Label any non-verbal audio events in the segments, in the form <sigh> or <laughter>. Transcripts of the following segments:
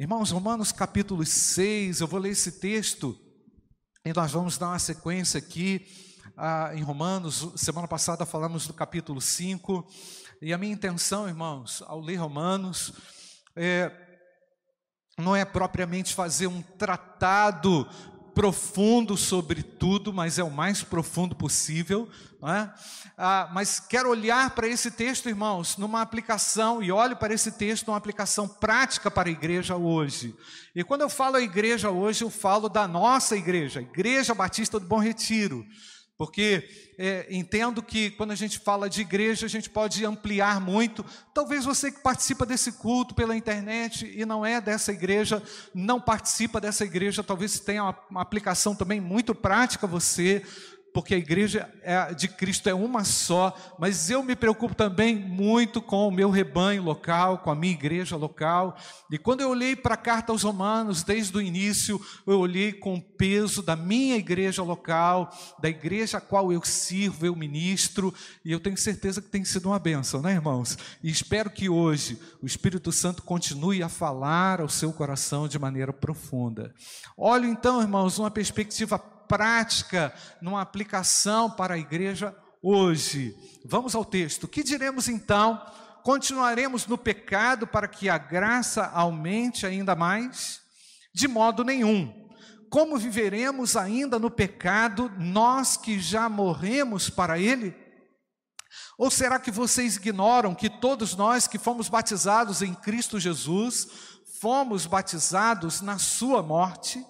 Irmãos, Romanos capítulo 6, eu vou ler esse texto e nós vamos dar uma sequência aqui ah, em Romanos. Semana passada falamos do capítulo 5 e a minha intenção, irmãos, ao ler Romanos, é, não é propriamente fazer um tratado profundo sobre tudo, mas é o mais profundo possível. É? Ah, mas quero olhar para esse texto, irmãos, numa aplicação, e olho para esse texto numa aplicação prática para a igreja hoje. E quando eu falo a igreja hoje, eu falo da nossa igreja, Igreja Batista do Bom Retiro. Porque é, entendo que quando a gente fala de igreja, a gente pode ampliar muito. Talvez você que participa desse culto pela internet e não é dessa igreja, não participa dessa igreja, talvez tenha uma, uma aplicação também muito prática você porque a igreja é, de Cristo é uma só, mas eu me preocupo também muito com o meu rebanho local, com a minha igreja local. E quando eu olhei para a carta aos Romanos, desde o início, eu olhei com o peso da minha igreja local, da igreja a qual eu sirvo, eu ministro, e eu tenho certeza que tem sido uma bênção, né, irmãos? E espero que hoje o Espírito Santo continue a falar ao seu coração de maneira profunda. Olho então, irmãos, uma perspectiva prática, numa aplicação para a igreja hoje. Vamos ao texto. Que diremos então? Continuaremos no pecado para que a graça aumente ainda mais? De modo nenhum. Como viveremos ainda no pecado, nós que já morremos para ele? Ou será que vocês ignoram que todos nós que fomos batizados em Cristo Jesus, fomos batizados na sua morte?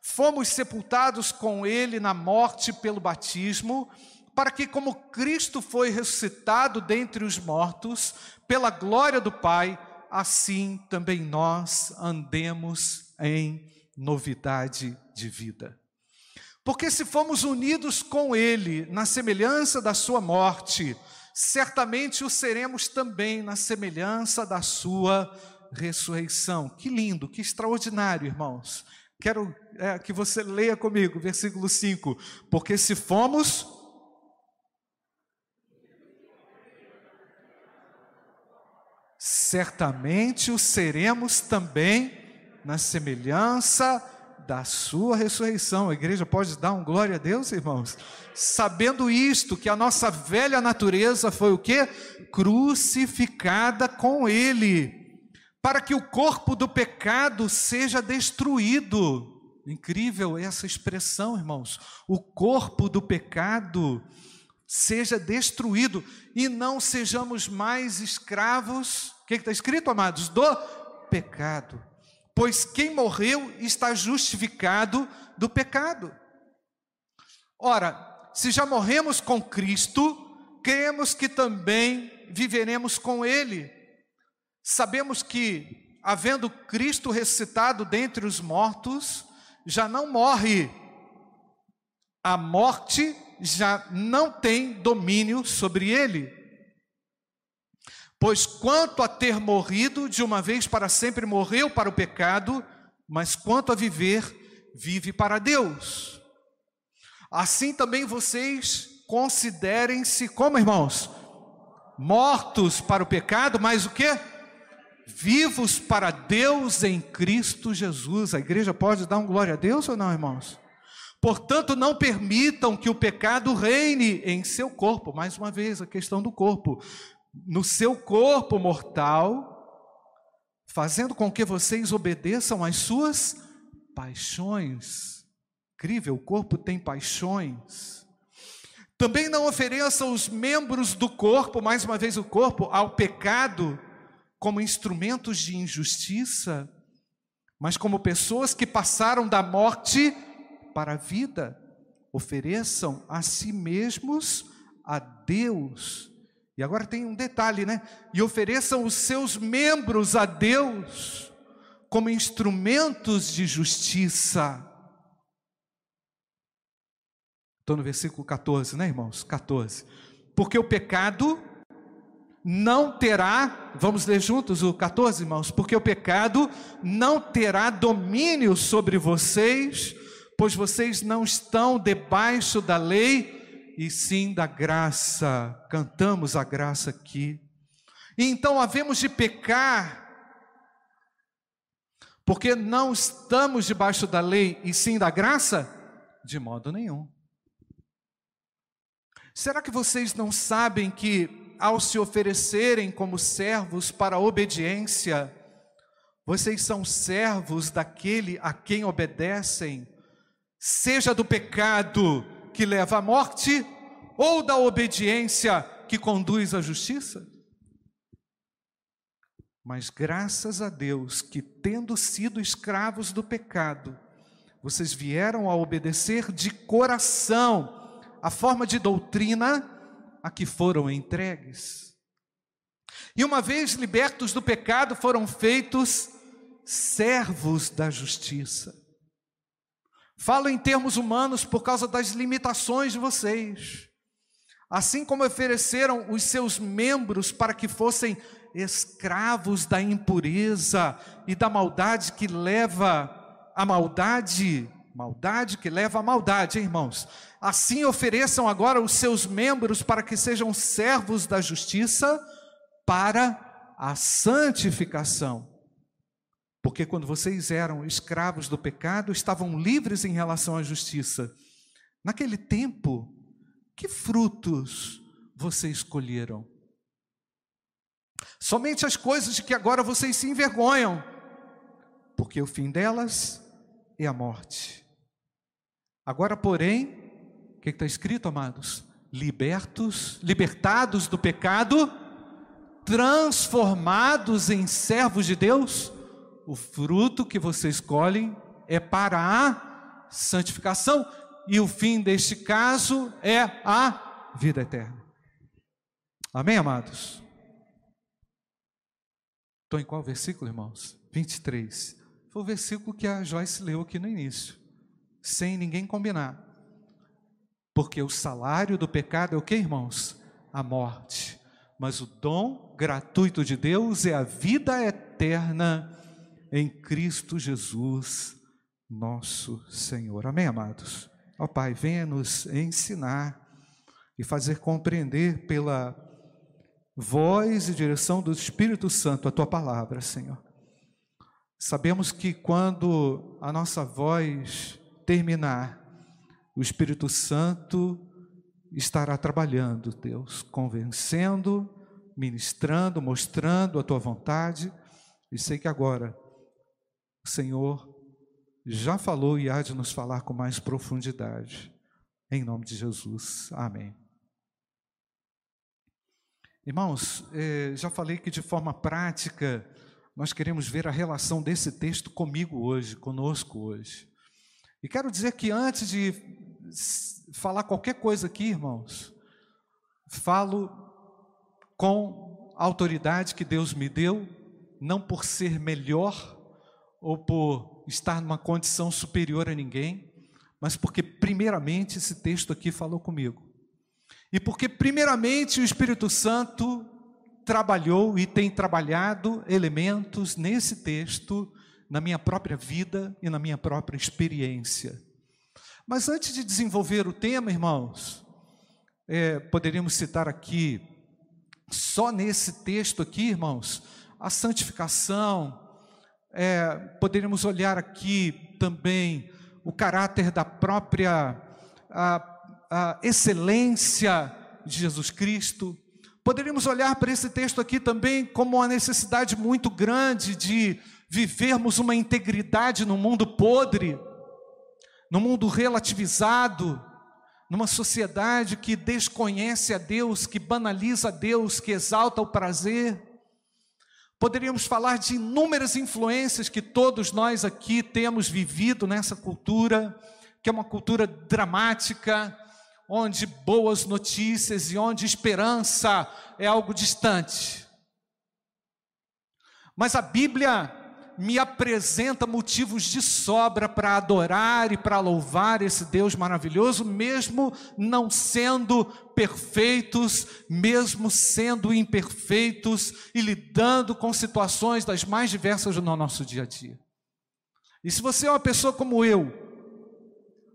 Fomos sepultados com ele na morte pelo batismo, para que, como Cristo foi ressuscitado dentre os mortos, pela glória do Pai, assim também nós andemos em novidade de vida. Porque se fomos unidos com Ele na semelhança da Sua morte, certamente o seremos também na semelhança da Sua ressurreição. Que lindo, que extraordinário, irmãos. Quero é, que você leia comigo, versículo 5. Porque se fomos. Certamente o seremos também na semelhança da sua ressurreição. A igreja pode dar um glória a Deus, irmãos? Sabendo isto, que a nossa velha natureza foi o que? Crucificada com ele para que o corpo do pecado seja destruído. Incrível essa expressão, irmãos. O corpo do pecado seja destruído e não sejamos mais escravos. O que está escrito, amados? Do pecado. Pois quem morreu está justificado do pecado. Ora, se já morremos com Cristo, cremos que também viveremos com Ele Sabemos que, havendo Cristo ressuscitado dentre os mortos, já não morre, a morte já não tem domínio sobre ele. Pois quanto a ter morrido, de uma vez para sempre morreu para o pecado, mas quanto a viver, vive para Deus. Assim também vocês considerem-se como irmãos, mortos para o pecado, mas o que? Vivos para Deus em Cristo Jesus. A igreja pode dar um glória a Deus ou não, irmãos? Portanto, não permitam que o pecado reine em seu corpo. Mais uma vez, a questão do corpo. No seu corpo mortal, fazendo com que vocês obedeçam às suas paixões. Incrível, o corpo tem paixões. Também não ofereçam os membros do corpo, mais uma vez o corpo, ao pecado como instrumentos de injustiça, mas como pessoas que passaram da morte para a vida, ofereçam a si mesmos a Deus. E agora tem um detalhe, né? E ofereçam os seus membros a Deus como instrumentos de justiça. Estou no versículo 14, né, irmãos? 14. Porque o pecado não terá, vamos ler juntos o 14, irmãos, porque o pecado não terá domínio sobre vocês, pois vocês não estão debaixo da lei, e sim da graça. Cantamos a graça aqui. Então havemos de pecar, Porque não estamos debaixo da lei e sim da graça? De modo nenhum. Será que vocês não sabem que, ao se oferecerem como servos para a obediência, vocês são servos daquele a quem obedecem, seja do pecado que leva à morte, ou da obediência que conduz à justiça? Mas graças a Deus que, tendo sido escravos do pecado, vocês vieram a obedecer de coração a forma de doutrina a que foram entregues. E uma vez libertos do pecado, foram feitos servos da justiça. Falo em termos humanos por causa das limitações de vocês. Assim como ofereceram os seus membros para que fossem escravos da impureza e da maldade que leva a maldade, maldade que leva a maldade, hein, irmãos. Assim ofereçam agora os seus membros para que sejam servos da justiça para a santificação. Porque quando vocês eram escravos do pecado, estavam livres em relação à justiça. Naquele tempo, que frutos vocês escolheram? Somente as coisas de que agora vocês se envergonham, porque o fim delas é a morte. Agora, porém, o que está escrito, amados? Libertos, libertados do pecado, transformados em servos de Deus, o fruto que vocês escolhem é para a santificação, e o fim deste caso é a vida eterna. Amém, amados? Estou em qual versículo, irmãos? 23. Foi o versículo que a Joyce leu aqui no início, sem ninguém combinar. Porque o salário do pecado é o que, irmãos? A morte. Mas o dom gratuito de Deus é a vida eterna em Cristo Jesus, nosso Senhor. Amém, amados? Ó Pai, venha nos ensinar e fazer compreender pela voz e direção do Espírito Santo a tua palavra, Senhor. Sabemos que quando a nossa voz terminar, o Espírito Santo estará trabalhando, Deus, convencendo, ministrando, mostrando a tua vontade, e sei que agora o Senhor já falou e há de nos falar com mais profundidade. Em nome de Jesus. Amém. Irmãos, eh, já falei que de forma prática nós queremos ver a relação desse texto comigo hoje, conosco hoje. E quero dizer que antes de falar qualquer coisa aqui, irmãos, falo com a autoridade que Deus me deu, não por ser melhor ou por estar numa condição superior a ninguém, mas porque, primeiramente, esse texto aqui falou comigo. E porque, primeiramente, o Espírito Santo trabalhou e tem trabalhado elementos nesse texto na minha própria vida e na minha própria experiência. Mas antes de desenvolver o tema, irmãos, é, poderíamos citar aqui, só nesse texto aqui, irmãos, a santificação, é, poderíamos olhar aqui também o caráter da própria a, a excelência de Jesus Cristo. Poderíamos olhar para esse texto aqui também como uma necessidade muito grande de vivermos uma integridade no mundo podre, no mundo relativizado, numa sociedade que desconhece a Deus, que banaliza a Deus, que exalta o prazer. Poderíamos falar de inúmeras influências que todos nós aqui temos vivido nessa cultura, que é uma cultura dramática, onde boas notícias e onde esperança é algo distante. Mas a Bíblia me apresenta motivos de sobra para adorar e para louvar esse Deus maravilhoso, mesmo não sendo perfeitos, mesmo sendo imperfeitos e lidando com situações das mais diversas no nosso dia a dia. E se você é uma pessoa como eu,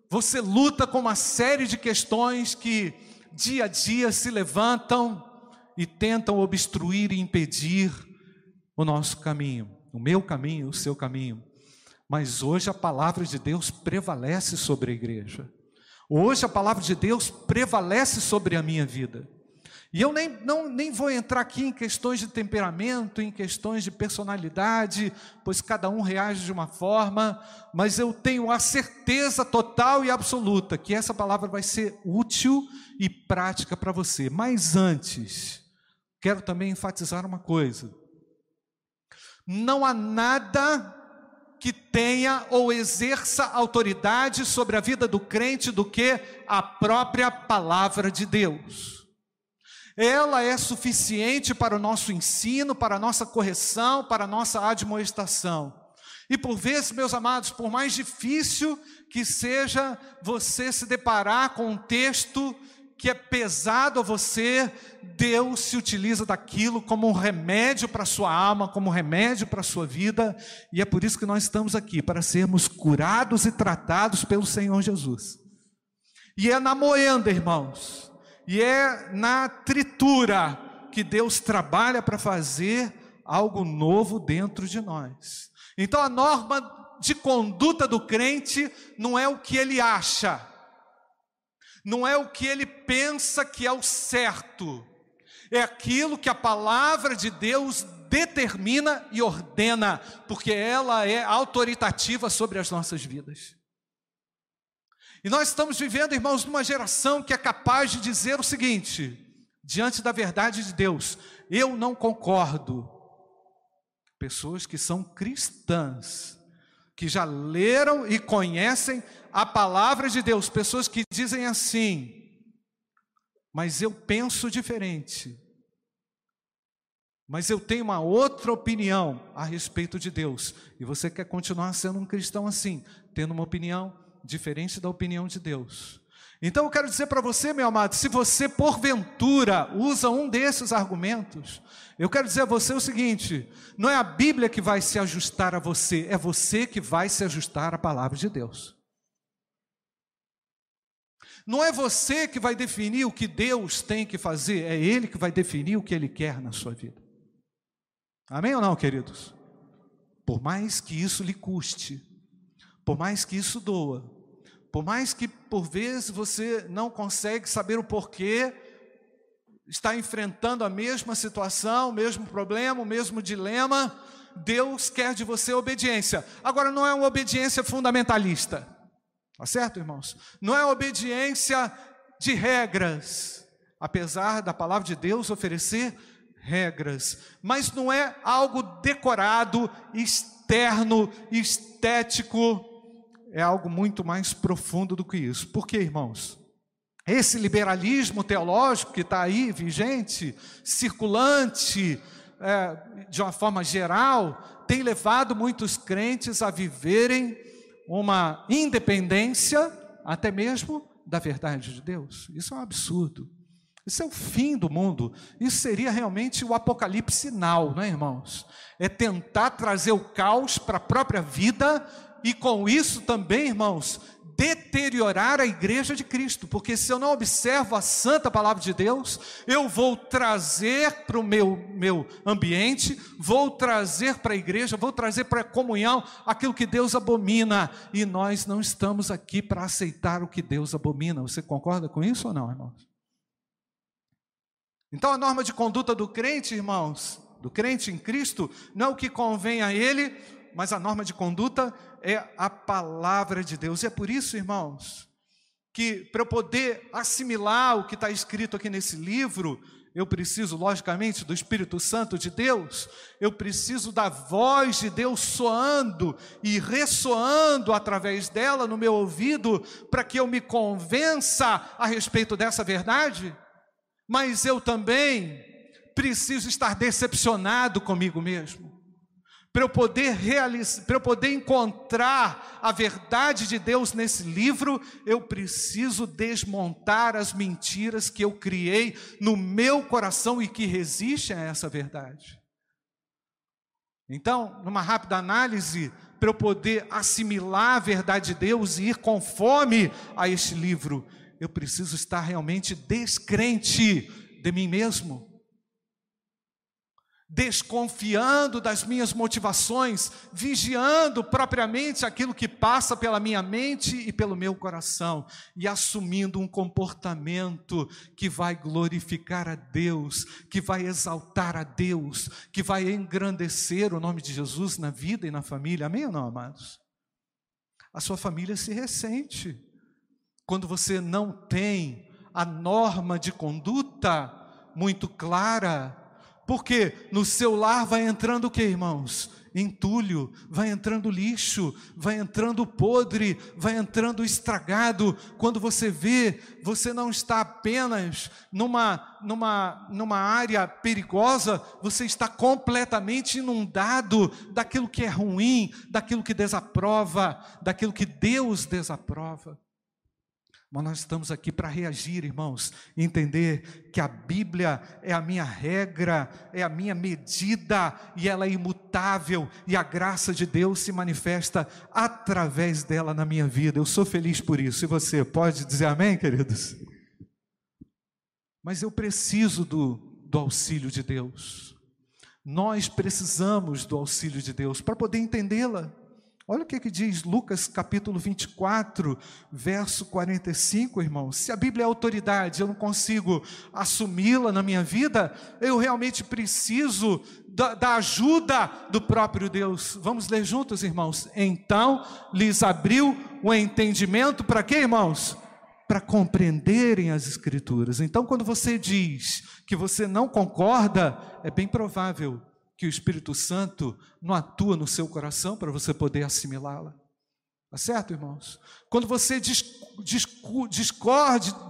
você luta com uma série de questões que dia a dia se levantam e tentam obstruir e impedir o nosso caminho o meu caminho, o seu caminho. Mas hoje a palavra de Deus prevalece sobre a igreja. Hoje a palavra de Deus prevalece sobre a minha vida. E eu nem, não, nem vou entrar aqui em questões de temperamento, em questões de personalidade, pois cada um reage de uma forma, mas eu tenho a certeza total e absoluta que essa palavra vai ser útil e prática para você. Mas antes, quero também enfatizar uma coisa: não há nada que tenha ou exerça autoridade sobre a vida do crente do que a própria palavra de Deus. Ela é suficiente para o nosso ensino, para a nossa correção, para a nossa admoestação. E por vezes, meus amados, por mais difícil que seja você se deparar com um texto que é pesado a você, Deus se utiliza daquilo como um remédio para a sua alma, como um remédio para a sua vida, e é por isso que nós estamos aqui, para sermos curados e tratados pelo Senhor Jesus. E é na moenda, irmãos, e é na tritura que Deus trabalha para fazer algo novo dentro de nós. Então a norma de conduta do crente não é o que ele acha, não é o que ele pensa que é o certo, é aquilo que a palavra de Deus determina e ordena, porque ela é autoritativa sobre as nossas vidas. E nós estamos vivendo, irmãos, numa geração que é capaz de dizer o seguinte, diante da verdade de Deus: eu não concordo. Pessoas que são cristãs, que já leram e conhecem a palavra de Deus, pessoas que dizem assim, mas eu penso diferente. Mas eu tenho uma outra opinião a respeito de Deus. E você quer continuar sendo um cristão assim, tendo uma opinião diferente da opinião de Deus. Então eu quero dizer para você, meu amado, se você porventura usa um desses argumentos, eu quero dizer a você o seguinte: não é a Bíblia que vai se ajustar a você, é você que vai se ajustar à palavra de Deus. Não é você que vai definir o que Deus tem que fazer, é Ele que vai definir o que Ele quer na sua vida. Amém ou não, queridos? Por mais que isso lhe custe, por mais que isso doa, por mais que por vezes você não consegue saber o porquê, está enfrentando a mesma situação, o mesmo problema, o mesmo dilema, Deus quer de você obediência. Agora não é uma obediência fundamentalista. Tá certo, irmãos? Não é obediência de regras, apesar da palavra de Deus oferecer regras, mas não é algo decorado, externo, estético, é algo muito mais profundo do que isso. Por quê, irmãos? Esse liberalismo teológico que está aí vigente, circulante, é, de uma forma geral, tem levado muitos crentes a viverem uma independência, até mesmo da verdade de Deus. Isso é um absurdo. Isso é o fim do mundo. Isso seria realmente o apocalipse final, não é, irmãos? É tentar trazer o caos para a própria vida e com isso também, irmãos, deteriorar a igreja de Cristo, porque se eu não observo a santa palavra de Deus, eu vou trazer para o meu, meu ambiente, vou trazer para a igreja, vou trazer para a comunhão aquilo que Deus abomina, e nós não estamos aqui para aceitar o que Deus abomina. Você concorda com isso ou não, irmãos? Então a norma de conduta do crente, irmãos, do crente em Cristo, não é o que convém a ele, mas a norma de conduta é a palavra de Deus. E é por isso, irmãos, que para eu poder assimilar o que está escrito aqui nesse livro, eu preciso, logicamente, do Espírito Santo de Deus, eu preciso da voz de Deus soando e ressoando através dela no meu ouvido, para que eu me convença a respeito dessa verdade, mas eu também preciso estar decepcionado comigo mesmo para eu poder realizar, para eu poder encontrar a verdade de Deus nesse livro, eu preciso desmontar as mentiras que eu criei no meu coração e que resistem a essa verdade. Então, numa rápida análise, para eu poder assimilar a verdade de Deus e ir conforme a este livro, eu preciso estar realmente descrente de mim mesmo. Desconfiando das minhas motivações, vigiando propriamente aquilo que passa pela minha mente e pelo meu coração, e assumindo um comportamento que vai glorificar a Deus, que vai exaltar a Deus, que vai engrandecer o nome de Jesus na vida e na família. Amém ou não, amados? A sua família se ressente quando você não tem a norma de conduta muito clara porque no seu lar vai entrando o que, irmãos? Entulho, vai entrando lixo, vai entrando podre, vai entrando estragado. Quando você vê, você não está apenas numa, numa, numa área perigosa, você está completamente inundado daquilo que é ruim, daquilo que desaprova, daquilo que Deus desaprova. Mas nós estamos aqui para reagir, irmãos, entender que a Bíblia é a minha regra, é a minha medida e ela é imutável e a graça de Deus se manifesta através dela na minha vida. Eu sou feliz por isso. E você pode dizer amém, queridos? Mas eu preciso do, do auxílio de Deus. Nós precisamos do auxílio de Deus para poder entendê-la. Olha o que, que diz Lucas capítulo 24, verso 45, irmão. Se a Bíblia é autoridade, eu não consigo assumi-la na minha vida, eu realmente preciso da, da, ajuda do próprio Deus. Vamos ler juntos, irmãos. Então lhes abriu o entendimento para quê, irmãos? Para compreenderem as Escrituras. Então, quando você diz que você não concorda, é bem provável que o Espírito Santo não atua no seu coração para você poder assimilá-la. Tá certo, irmãos? Quando você discorde,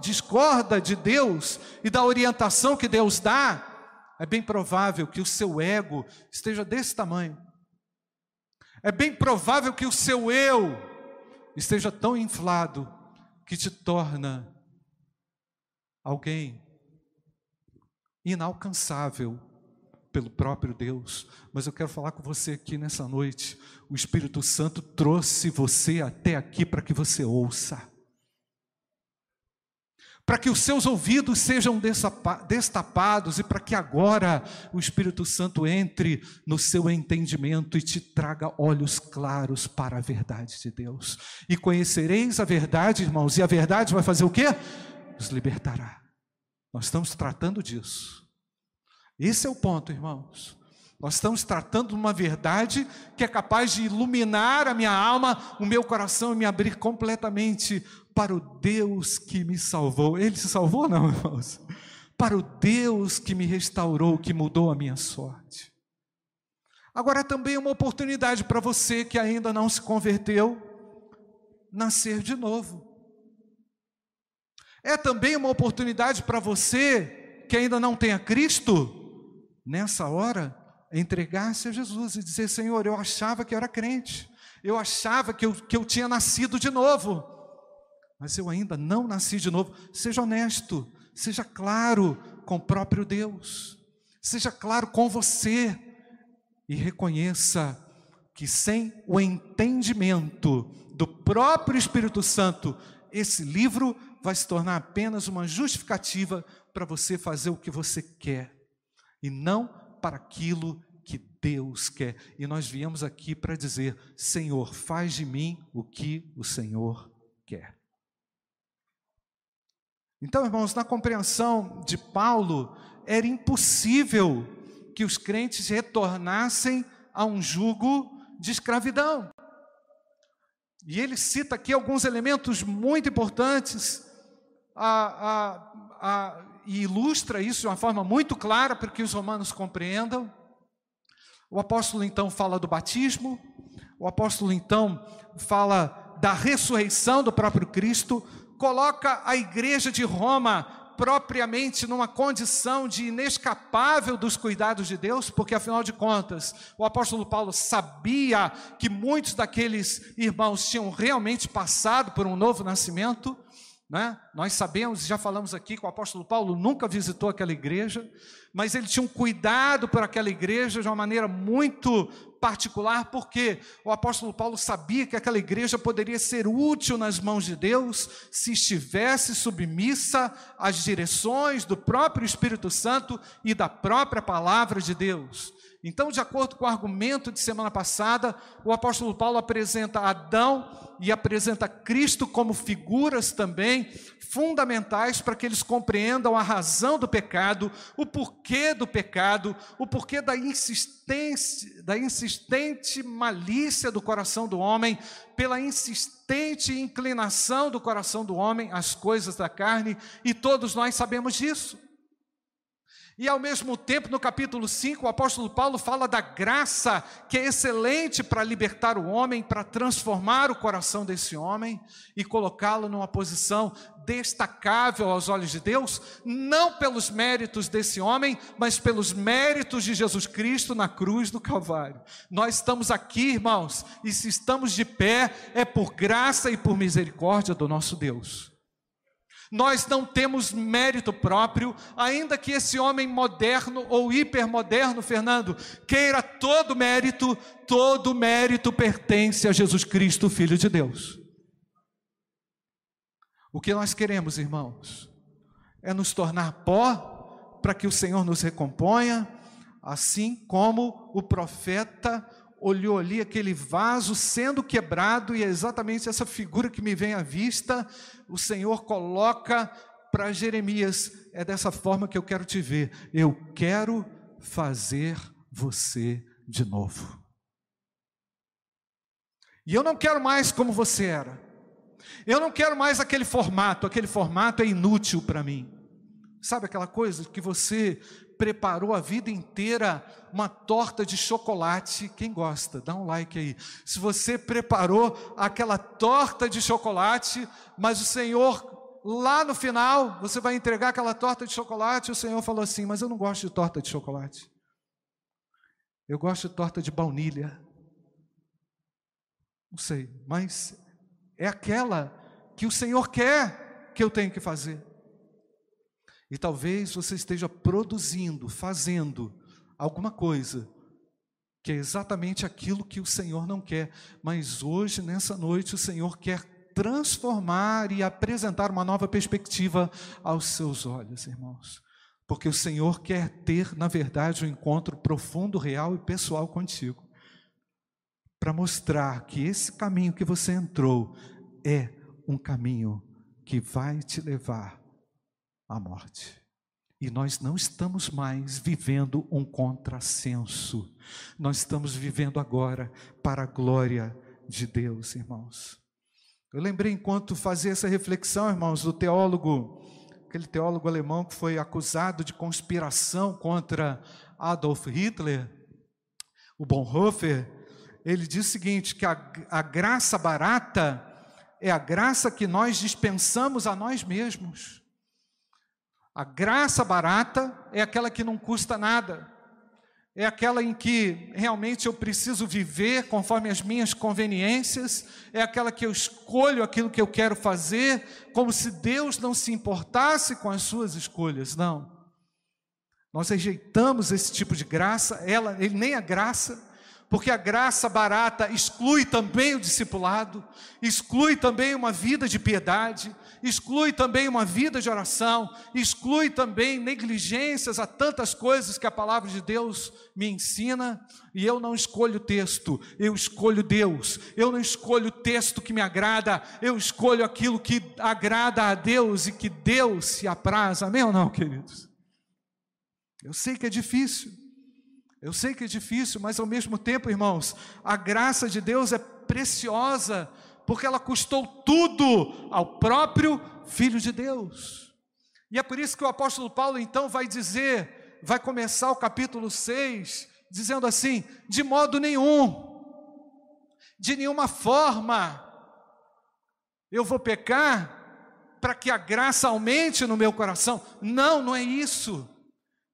discorda de Deus e da orientação que Deus dá, é bem provável que o seu ego esteja desse tamanho. É bem provável que o seu eu esteja tão inflado que te torna alguém inalcançável pelo próprio Deus. Mas eu quero falar com você aqui nessa noite. O Espírito Santo trouxe você até aqui para que você ouça. Para que os seus ouvidos sejam destapados e para que agora o Espírito Santo entre no seu entendimento e te traga olhos claros para a verdade de Deus. E conhecereis a verdade, irmãos, e a verdade vai fazer o quê? Nos libertará. Nós estamos tratando disso. Esse é o ponto, irmãos. Nós estamos tratando de uma verdade que é capaz de iluminar a minha alma, o meu coração e me abrir completamente para o Deus que me salvou. Ele se salvou, não, irmãos? Para o Deus que me restaurou, que mudou a minha sorte. Agora também é uma oportunidade para você que ainda não se converteu, nascer de novo. É também uma oportunidade para você que ainda não tem a Cristo, nessa hora, entregar-se a Jesus e dizer: Senhor, eu achava que eu era crente, eu achava que eu, que eu tinha nascido de novo, mas eu ainda não nasci de novo. Seja honesto, seja claro com o próprio Deus, seja claro com você e reconheça que sem o entendimento do próprio Espírito Santo, esse livro vai se tornar apenas uma justificativa para você fazer o que você quer e não para aquilo que Deus quer. E nós viemos aqui para dizer: Senhor, faz de mim o que o Senhor quer. Então, irmãos, na compreensão de Paulo, era impossível que os crentes retornassem a um jugo de escravidão. E ele cita aqui alguns elementos muito importantes. A, a, a, e ilustra isso de uma forma muito clara para que os romanos compreendam. O apóstolo então fala do batismo, o apóstolo então fala da ressurreição do próprio Cristo, coloca a igreja de Roma propriamente numa condição de inescapável dos cuidados de Deus, porque afinal de contas, o apóstolo Paulo sabia que muitos daqueles irmãos tinham realmente passado por um novo nascimento, Né? Nós sabemos, já falamos aqui, que o apóstolo Paulo nunca visitou aquela igreja, mas ele tinha um cuidado por aquela igreja de uma maneira muito particular, porque o apóstolo Paulo sabia que aquela igreja poderia ser útil nas mãos de Deus se estivesse submissa às direções do próprio Espírito Santo e da própria palavra de Deus. Então, de acordo com o argumento de semana passada, o apóstolo Paulo apresenta Adão e apresenta Cristo como figuras também fundamentais para que eles compreendam a razão do pecado, o porquê do pecado, o porquê da insistência, da insistente malícia do coração do homem, pela insistente inclinação do coração do homem às coisas da carne, e todos nós sabemos disso. E ao mesmo tempo, no capítulo 5, o apóstolo Paulo fala da graça que é excelente para libertar o homem, para transformar o coração desse homem e colocá-lo numa posição destacável aos olhos de Deus, não pelos méritos desse homem, mas pelos méritos de Jesus Cristo na cruz do Calvário. Nós estamos aqui, irmãos, e se estamos de pé, é por graça e por misericórdia do nosso Deus. Nós não temos mérito próprio, ainda que esse homem moderno ou hipermoderno, Fernando, queira todo mérito, todo mérito pertence a Jesus Cristo, Filho de Deus. O que nós queremos, irmãos, é nos tornar pó para que o Senhor nos recomponha, assim como o profeta olhou ali aquele vaso sendo quebrado, e é exatamente essa figura que me vem à vista, o Senhor coloca para Jeremias: é dessa forma que eu quero te ver, eu quero fazer você de novo. E eu não quero mais como você era. Eu não quero mais aquele formato, aquele formato é inútil para mim. Sabe aquela coisa que você preparou a vida inteira uma torta de chocolate. Quem gosta? Dá um like aí. Se você preparou aquela torta de chocolate, mas o Senhor lá no final, você vai entregar aquela torta de chocolate, e o Senhor falou assim: "Mas eu não gosto de torta de chocolate. Eu gosto de torta de baunilha." Não sei, mas é aquela que o Senhor quer que eu tenha que fazer. E talvez você esteja produzindo, fazendo alguma coisa que é exatamente aquilo que o Senhor não quer, mas hoje, nessa noite, o Senhor quer transformar e apresentar uma nova perspectiva aos seus olhos, irmãos. Porque o Senhor quer ter, na verdade, um encontro profundo, real e pessoal contigo. Para mostrar que esse caminho que você entrou é um caminho que vai te levar a morte. E nós não estamos mais vivendo um contrassenso. Nós estamos vivendo agora para a glória de Deus, irmãos. Eu lembrei enquanto fazia essa reflexão, irmãos, do teólogo, aquele teólogo alemão que foi acusado de conspiração contra Adolf Hitler, o Bonhoeffer, ele diz o seguinte: que a, a graça barata é a graça que nós dispensamos a nós mesmos. A graça barata é aquela que não custa nada, é aquela em que realmente eu preciso viver conforme as minhas conveniências, é aquela que eu escolho aquilo que eu quero fazer, como se Deus não se importasse com as suas escolhas. Não. Nós rejeitamos esse tipo de graça, ela, ele nem a graça, porque a graça barata exclui também o discipulado, exclui também uma vida de piedade, exclui também uma vida de oração, exclui também negligências a tantas coisas que a palavra de Deus me ensina, e eu não escolho o texto, eu escolho Deus, eu não escolho o texto que me agrada, eu escolho aquilo que agrada a Deus e que Deus se apraz, amém ou não, queridos? Eu sei que é difícil, eu sei que é difícil, mas ao mesmo tempo, irmãos, a graça de Deus é preciosa porque ela custou tudo ao próprio Filho de Deus. E é por isso que o apóstolo Paulo então vai dizer, vai começar o capítulo 6, dizendo assim: de modo nenhum, de nenhuma forma, eu vou pecar para que a graça aumente no meu coração. Não, não é isso.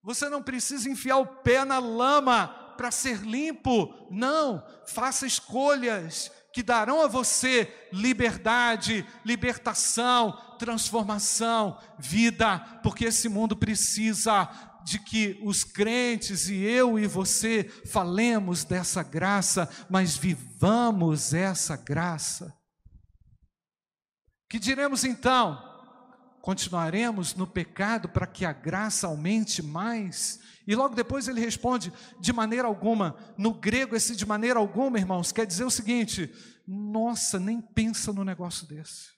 Você não precisa enfiar o pé na lama para ser limpo. Não, faça escolhas que darão a você liberdade, libertação, transformação, vida, porque esse mundo precisa de que os crentes e eu e você falemos dessa graça, mas vivamos essa graça. Que diremos então? Continuaremos no pecado para que a graça aumente mais? E logo depois ele responde: de maneira alguma. No grego, esse de maneira alguma, irmãos, quer dizer o seguinte: nossa, nem pensa no negócio desse.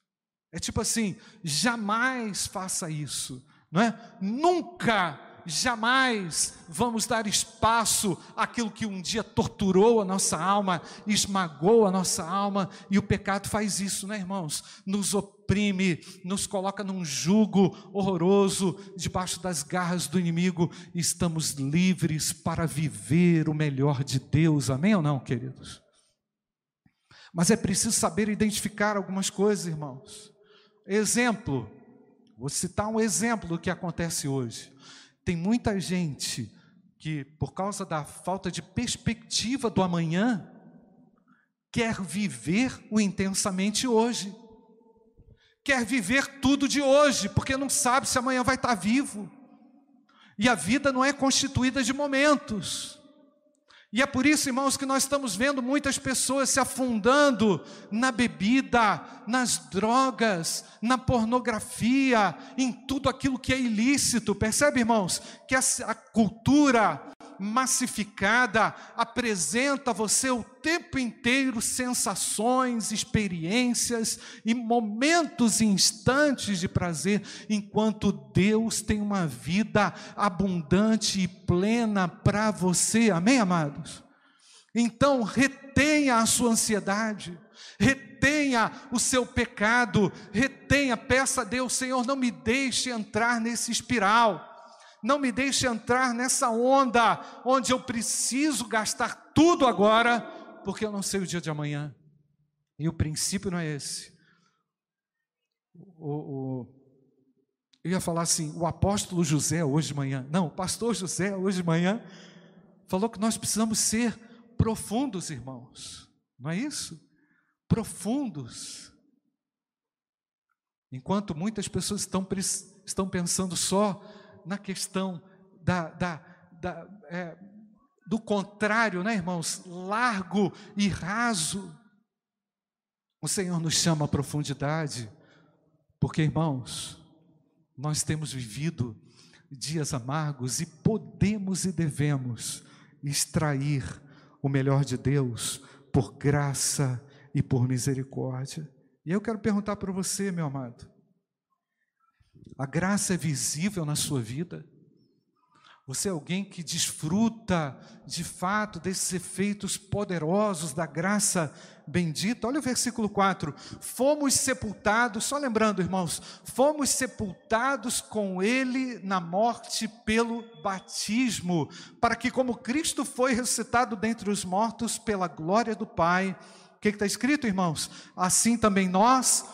É tipo assim: jamais faça isso, não é? Nunca jamais vamos dar espaço àquilo que um dia torturou a nossa alma, esmagou a nossa alma, e o pecado faz isso, né, irmãos? Nos oprime, nos coloca num jugo horroroso debaixo das garras do inimigo, e estamos livres para viver o melhor de Deus, amém ou não, queridos? Mas é preciso saber identificar algumas coisas, irmãos. Exemplo, vou citar um exemplo do que acontece hoje. Tem muita gente que, por causa da falta de perspectiva do amanhã, quer viver o intensamente hoje. Quer viver tudo de hoje, porque não sabe se amanhã vai estar vivo. E a vida não é constituída de momentos. E é por isso, irmãos, que nós estamos vendo muitas pessoas se afundando na bebida, nas drogas, na pornografia, em tudo aquilo que é ilícito. Percebe, irmãos, que a cultura massificada apresenta a você o tempo inteiro sensações, experiências e momentos instantes de prazer, enquanto Deus tem uma vida abundante e plena para você. Amém, amados? Então, retenha a sua ansiedade, retenha o seu pecado, retenha, peça a Deus, Senhor, não me deixe entrar nesse espiral não me deixe entrar nessa onda onde eu preciso gastar tudo agora, porque eu não sei o dia de amanhã. E o princípio não é esse. O, o, eu ia falar assim, o apóstolo José hoje de manhã, não, o pastor José hoje de manhã, falou que nós precisamos ser profundos, irmãos, não é isso? Profundos. Enquanto muitas pessoas estão, estão pensando só na questão da, da, da é, do contrário, né, irmãos? Largo e raso. O Senhor nos chama à profundidade, porque, irmãos, nós temos vivido dias amargos e podemos e devemos extrair o melhor de Deus por graça e por misericórdia. E eu quero perguntar para você, meu amado: a graça é visível na sua vida? Você é alguém que desfruta de fato desses efeitos poderosos da graça bendita? Olha o versículo 4: Fomos sepultados, só lembrando, irmãos, fomos sepultados com Ele na morte pelo batismo, para que, como Cristo foi ressuscitado dentre os mortos pela glória do Pai, o que está escrito, irmãos? Assim também nós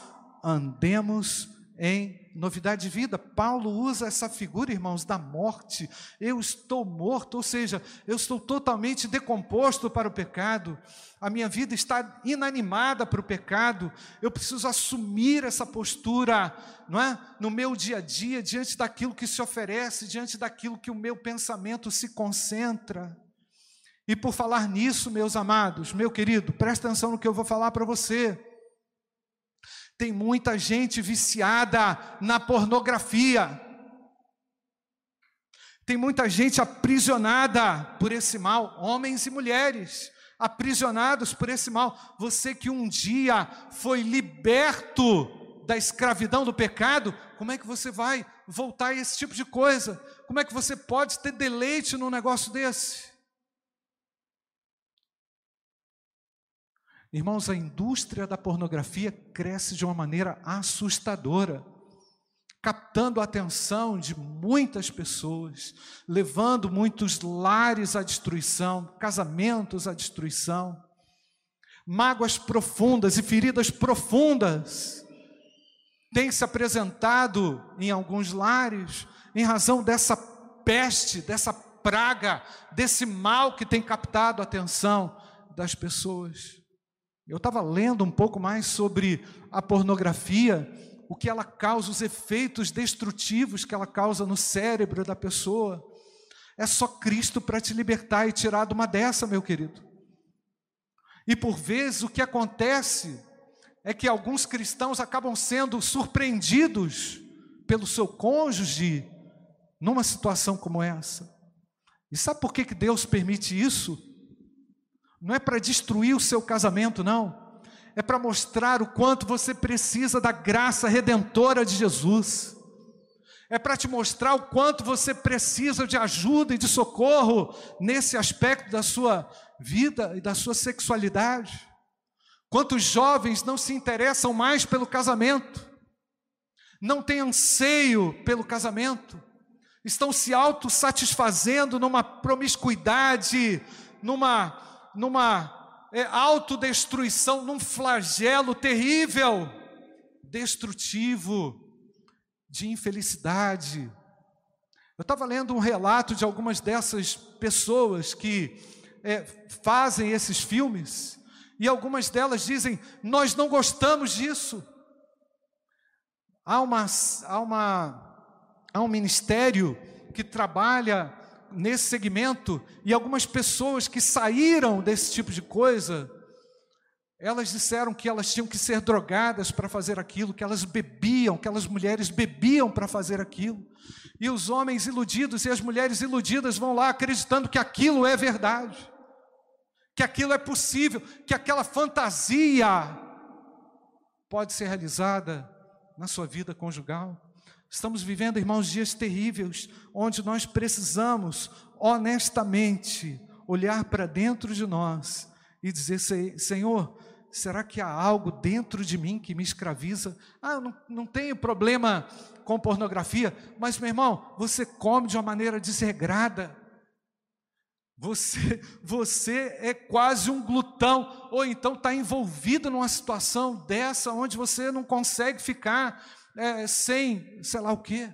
andemos em novidade de vida. Paulo usa essa figura, irmãos, da morte. Eu estou morto, ou seja, eu estou totalmente decomposto para o pecado. A minha vida está inanimada para o pecado. Eu preciso assumir essa postura, não é? No meu dia a dia, diante daquilo que se oferece, diante daquilo que o meu pensamento se concentra. E por falar nisso, meus amados, meu querido, presta atenção no que eu vou falar para você. Tem muita gente viciada na pornografia. Tem muita gente aprisionada por esse mal, homens e mulheres, aprisionados por esse mal. Você que um dia foi liberto da escravidão do pecado, como é que você vai voltar a esse tipo de coisa? Como é que você pode ter deleite num negócio desse? Irmãos, a indústria da pornografia cresce de uma maneira assustadora, captando a atenção de muitas pessoas, levando muitos lares à destruição, casamentos à destruição, mágoas profundas e feridas profundas têm se apresentado em alguns lares em razão dessa peste, dessa praga, desse mal que tem captado a atenção das pessoas. Eu estava lendo um pouco mais sobre a pornografia, o que ela causa, os efeitos destrutivos que ela causa no cérebro da pessoa. É só Cristo para te libertar e tirar de uma dessa, meu querido. E por vezes o que acontece é que alguns cristãos acabam sendo surpreendidos pelo seu cônjuge numa situação como essa. E sabe por que, que Deus permite isso? Não é para destruir o seu casamento, não. É para mostrar o quanto você precisa da graça redentora de Jesus. É para te mostrar o quanto você precisa de ajuda e de socorro nesse aspecto da sua vida e da sua sexualidade. Quantos jovens não se interessam mais pelo casamento, não têm anseio pelo casamento, estão se autossatisfazendo numa promiscuidade, numa, numa é, autodestruição, num flagelo terrível, destrutivo, de infelicidade. Eu estava lendo um relato de algumas dessas pessoas que é, fazem esses filmes, e algumas delas dizem: Nós não gostamos disso. Há, uma, há, uma, há um ministério que trabalha nesse segmento, e algumas pessoas que saíram desse tipo de coisa, elas disseram que elas tinham que ser drogadas para fazer aquilo, que elas bebiam, que aquelas mulheres bebiam para fazer aquilo. E os homens iludidos e as mulheres iludidas vão lá acreditando que aquilo é verdade que aquilo é possível, que aquela fantasia pode ser realizada na sua vida conjugal. Estamos vivendo, irmãos, dias terríveis, onde nós precisamos honestamente olhar para dentro de nós e dizer: Senhor, será que há algo dentro de mim que me escraviza? Ah, não, não tenho problema com pornografia, mas meu irmão, você come de uma maneira desregrada, você, você é quase um glutão, ou então está envolvido numa situação dessa onde você não consegue ficar é, sem sei lá o quê.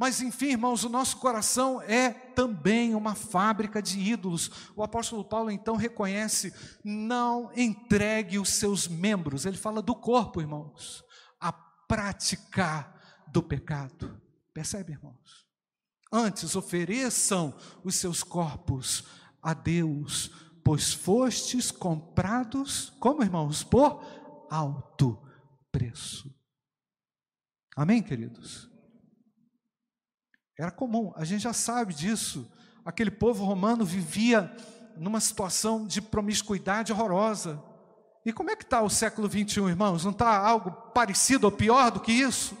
Mas enfim, irmãos, o nosso coração é também uma fábrica de ídolos. O apóstolo Paulo então reconhece: não entregue os seus membros, ele fala do corpo, irmãos, a prática do pecado. Percebe, irmãos? Antes ofereçam os seus corpos a Deus, pois fostes comprados, como irmãos, por alto preço. Amém, queridos? Era comum, a gente já sabe disso. Aquele povo romano vivia numa situação de promiscuidade horrorosa. E como é que está o século 21, irmãos? Não está algo parecido ou pior do que isso?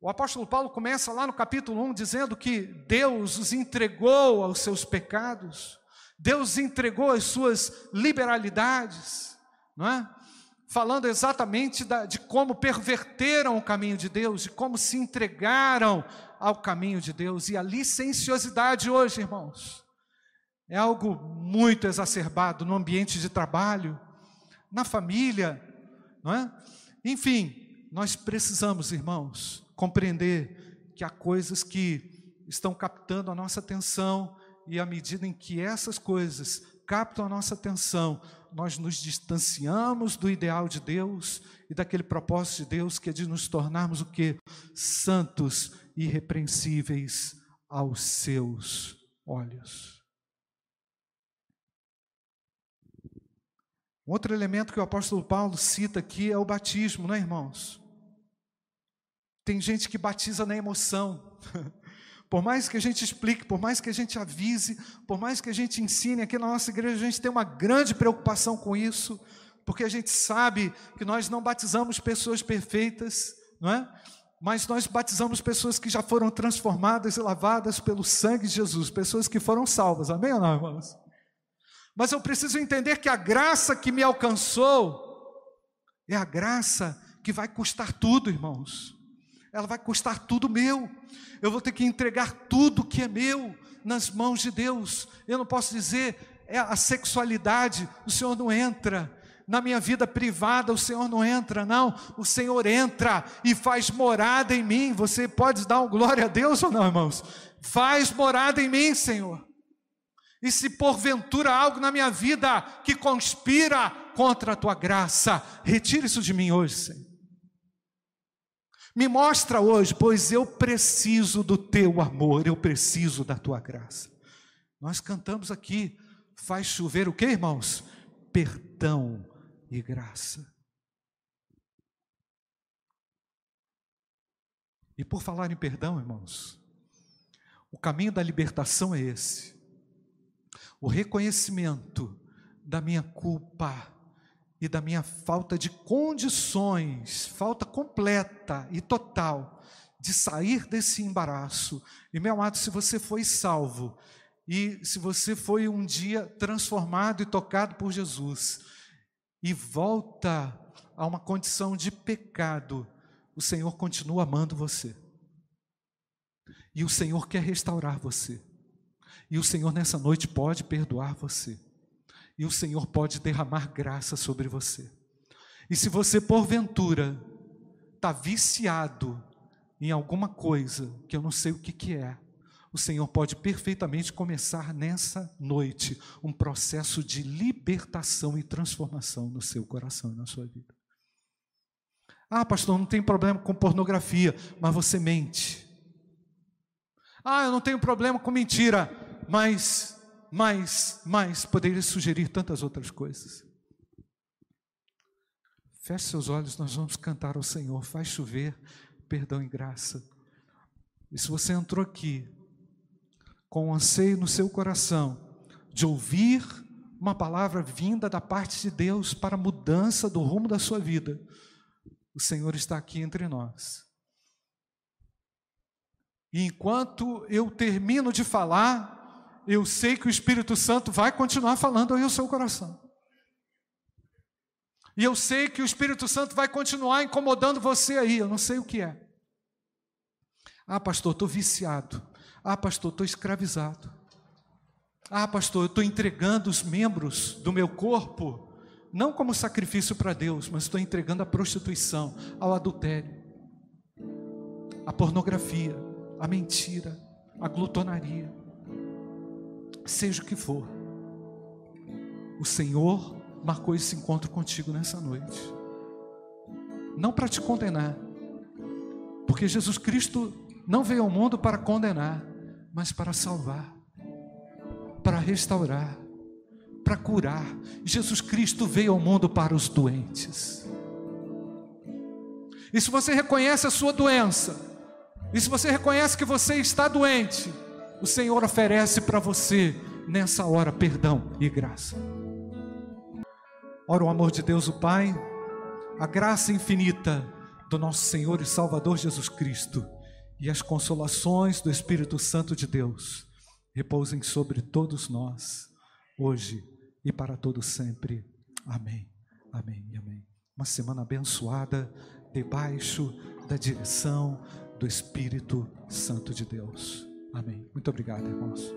O apóstolo Paulo começa lá no capítulo 1 dizendo que Deus os entregou aos seus pecados, Deus entregou as suas liberalidades, não é? Falando exatamente da, de como perverteram o caminho de Deus, de como se entregaram ao caminho de Deus. E a licenciosidade hoje, irmãos, é algo muito exacerbado no ambiente de trabalho, na família, não é? Enfim, nós precisamos, irmãos, compreender que há coisas que estão captando a nossa atenção, e à medida em que essas coisas captam a nossa atenção, nós nos distanciamos do ideal de Deus e daquele propósito de Deus que é de nos tornarmos o que? Santos e irrepreensíveis aos seus olhos. Outro elemento que o apóstolo Paulo cita aqui é o batismo, não é, irmãos? Tem gente que batiza na emoção. <laughs> Por mais que a gente explique, por mais que a gente avise, por mais que a gente ensine, aqui na nossa igreja a gente tem uma grande preocupação com isso, porque a gente sabe que nós não batizamos pessoas perfeitas, não é? Mas nós batizamos pessoas que já foram transformadas e lavadas pelo sangue de Jesus, pessoas que foram salvas, amém ou não, irmãos? Mas eu preciso entender que a graça que me alcançou é a graça que vai custar tudo, irmãos ela vai custar tudo meu. Eu vou ter que entregar tudo que é meu nas mãos de Deus. Eu não posso dizer, é a sexualidade, o Senhor não entra. Na minha vida privada, o Senhor não entra, não. O Senhor entra e faz morada em mim. Você pode dar um glória a Deus ou não, irmãos? Faz morada em mim, Senhor. E se porventura algo na minha vida que conspira contra a tua graça, retire isso de mim hoje, Senhor. Me mostra hoje, pois eu preciso do teu amor, eu preciso da tua graça. Nós cantamos aqui, faz chover o que, irmãos? Perdão e graça. E por falar em perdão, irmãos, o caminho da libertação é esse. O reconhecimento da minha culpa e da minha falta de condições, falta completa e total de sair desse embaraço. E meu amado, se você foi salvo e se você foi um dia transformado e tocado por Jesus e volta a uma condição de pecado, o Senhor continua amando você. E o Senhor quer restaurar você. E o Senhor nessa noite pode perdoar você. E o Senhor pode derramar graça sobre você. E se você, porventura, está viciado em alguma coisa que eu não sei o que, que é, o Senhor pode perfeitamente começar nessa noite um processo de libertação e transformação no seu coração e na sua vida. Ah, pastor, não tem problema com pornografia, mas você mente. Ah, eu não tenho problema com mentira, mas, mas, mas, poderia sugerir tantas outras coisas. Feche seus olhos, nós vamos cantar ao Senhor, faz chover perdão e graça. E se você entrou aqui com um anseio no seu coração de ouvir uma palavra vinda da parte de Deus para a mudança do rumo da sua vida, o Senhor está aqui entre nós. E enquanto eu termino de falar, eu sei que o Espírito Santo vai continuar falando aí ao seu coração. E eu sei que o Espírito Santo vai continuar incomodando você aí, eu não sei o que é. Ah, pastor, estou viciado. Ah, pastor, estou escravizado. Ah, pastor, eu estou entregando os membros do meu corpo não como sacrifício para Deus, mas estou entregando a prostituição, ao adultério, a pornografia, a mentira, a glutonaria, seja o que for. O Senhor marcou esse encontro contigo nessa noite, não para te condenar, porque Jesus Cristo não veio ao mundo para condenar, mas para salvar, para restaurar para curar. Jesus Cristo veio ao mundo para os doentes. E se você reconhece a sua doença, e se você reconhece que você está doente, o Senhor oferece para você nessa hora perdão e graça. Ora o amor de Deus, o Pai, a graça infinita do nosso Senhor e Salvador Jesus Cristo e as consolações do Espírito Santo de Deus repousem sobre todos nós, hoje e para todo sempre. Amém. Amém e amém. Uma semana abençoada debaixo da direção do Espírito Santo de Deus. Amém. Muito obrigado, irmãos.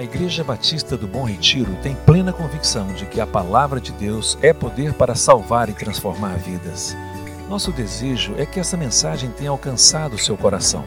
A Igreja Batista do Bom Retiro tem plena convicção de que a palavra de Deus é poder para salvar e transformar vidas. Nosso desejo é que essa mensagem tenha alcançado seu coração.